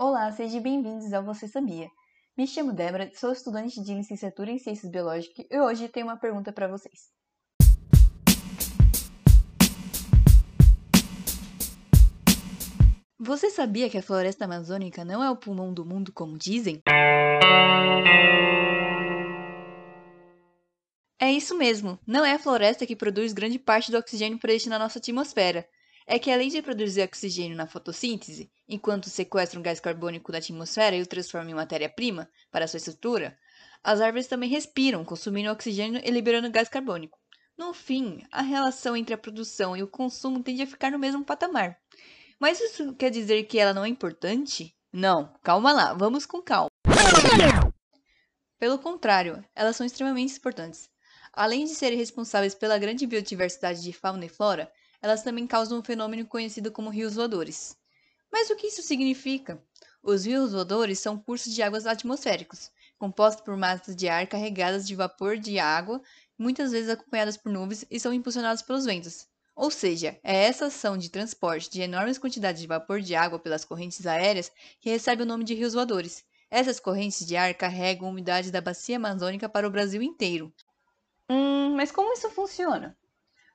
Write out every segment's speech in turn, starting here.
Olá, sejam bem-vindos ao Você Sabia. Me chamo Débora, sou estudante de licenciatura em Ciências Biológicas e hoje tenho uma pergunta para vocês. Você sabia que a floresta amazônica não é o pulmão do mundo, como dizem? É isso mesmo, não é a floresta que produz grande parte do oxigênio presente na nossa atmosfera. É que além de produzir oxigênio na fotossíntese, enquanto sequestra um gás carbônico da atmosfera e o transforma em matéria-prima para sua estrutura, as árvores também respiram, consumindo oxigênio e liberando gás carbônico. No fim, a relação entre a produção e o consumo tende a ficar no mesmo patamar. Mas isso quer dizer que ela não é importante? Não, calma lá, vamos com calma. Pelo contrário, elas são extremamente importantes. Além de serem responsáveis pela grande biodiversidade de fauna e flora, elas também causam um fenômeno conhecido como rios voadores. Mas o que isso significa? Os rios voadores são cursos de águas atmosféricos, compostos por massas de ar carregadas de vapor de água, muitas vezes acompanhadas por nuvens e são impulsionados pelos ventos. Ou seja, é essa ação de transporte de enormes quantidades de vapor de água pelas correntes aéreas que recebe o nome de rios voadores. Essas correntes de ar carregam umidade da bacia amazônica para o Brasil inteiro. Hum, mas como isso funciona?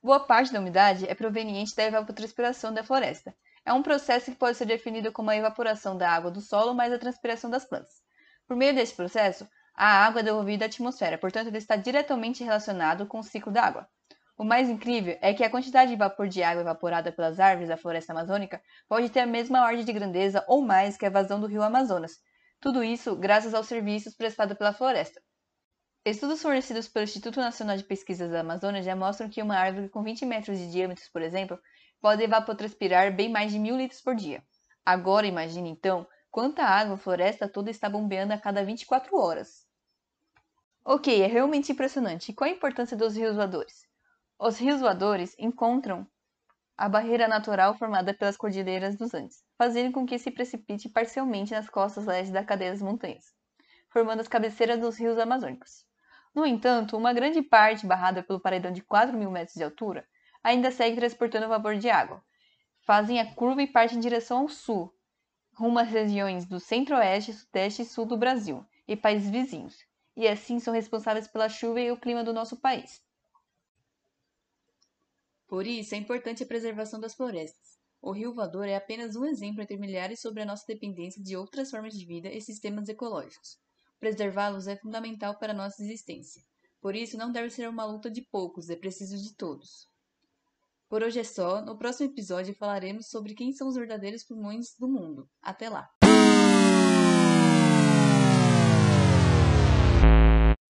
Boa parte da umidade é proveniente da evapotranspiração da floresta. É um processo que pode ser definido como a evaporação da água do solo mais a transpiração das plantas. Por meio desse processo, a água é devolvida à atmosfera, portanto, ele está diretamente relacionado com o ciclo da água. O mais incrível é que a quantidade de vapor de água evaporada pelas árvores da floresta amazônica pode ter a mesma ordem de grandeza ou mais que a vazão do rio Amazonas. Tudo isso graças aos serviços prestados pela floresta. Estudos fornecidos pelo Instituto Nacional de Pesquisas da Amazônia já mostram que uma árvore com 20 metros de diâmetro, por exemplo, pode evapotranspirar bem mais de mil litros por dia. Agora imagine então quanta água a floresta toda está bombeando a cada 24 horas. Ok, é realmente impressionante. E qual a importância dos rios voadores? Os rios voadores encontram a barreira natural formada pelas cordilheiras dos Andes, fazendo com que se precipite parcialmente nas costas leste da cadeia das montanhas, formando as cabeceiras dos rios amazônicos. No entanto, uma grande parte, barrada pelo paredão de 4 mil metros de altura, ainda segue transportando vapor de água. Fazem a curva e partem em direção ao sul, rumo às regiões do centro-oeste, sudeste e sul do Brasil e países vizinhos, e assim são responsáveis pela chuva e o clima do nosso país. Por isso, é importante a preservação das florestas. O rio voador é apenas um exemplo entre milhares sobre a nossa dependência de outras formas de vida e sistemas ecológicos. Preservá-los é fundamental para nossa existência. Por isso, não deve ser uma luta de poucos, é preciso de todos. Por hoje é só. No próximo episódio falaremos sobre quem são os verdadeiros pulmões do mundo. Até lá!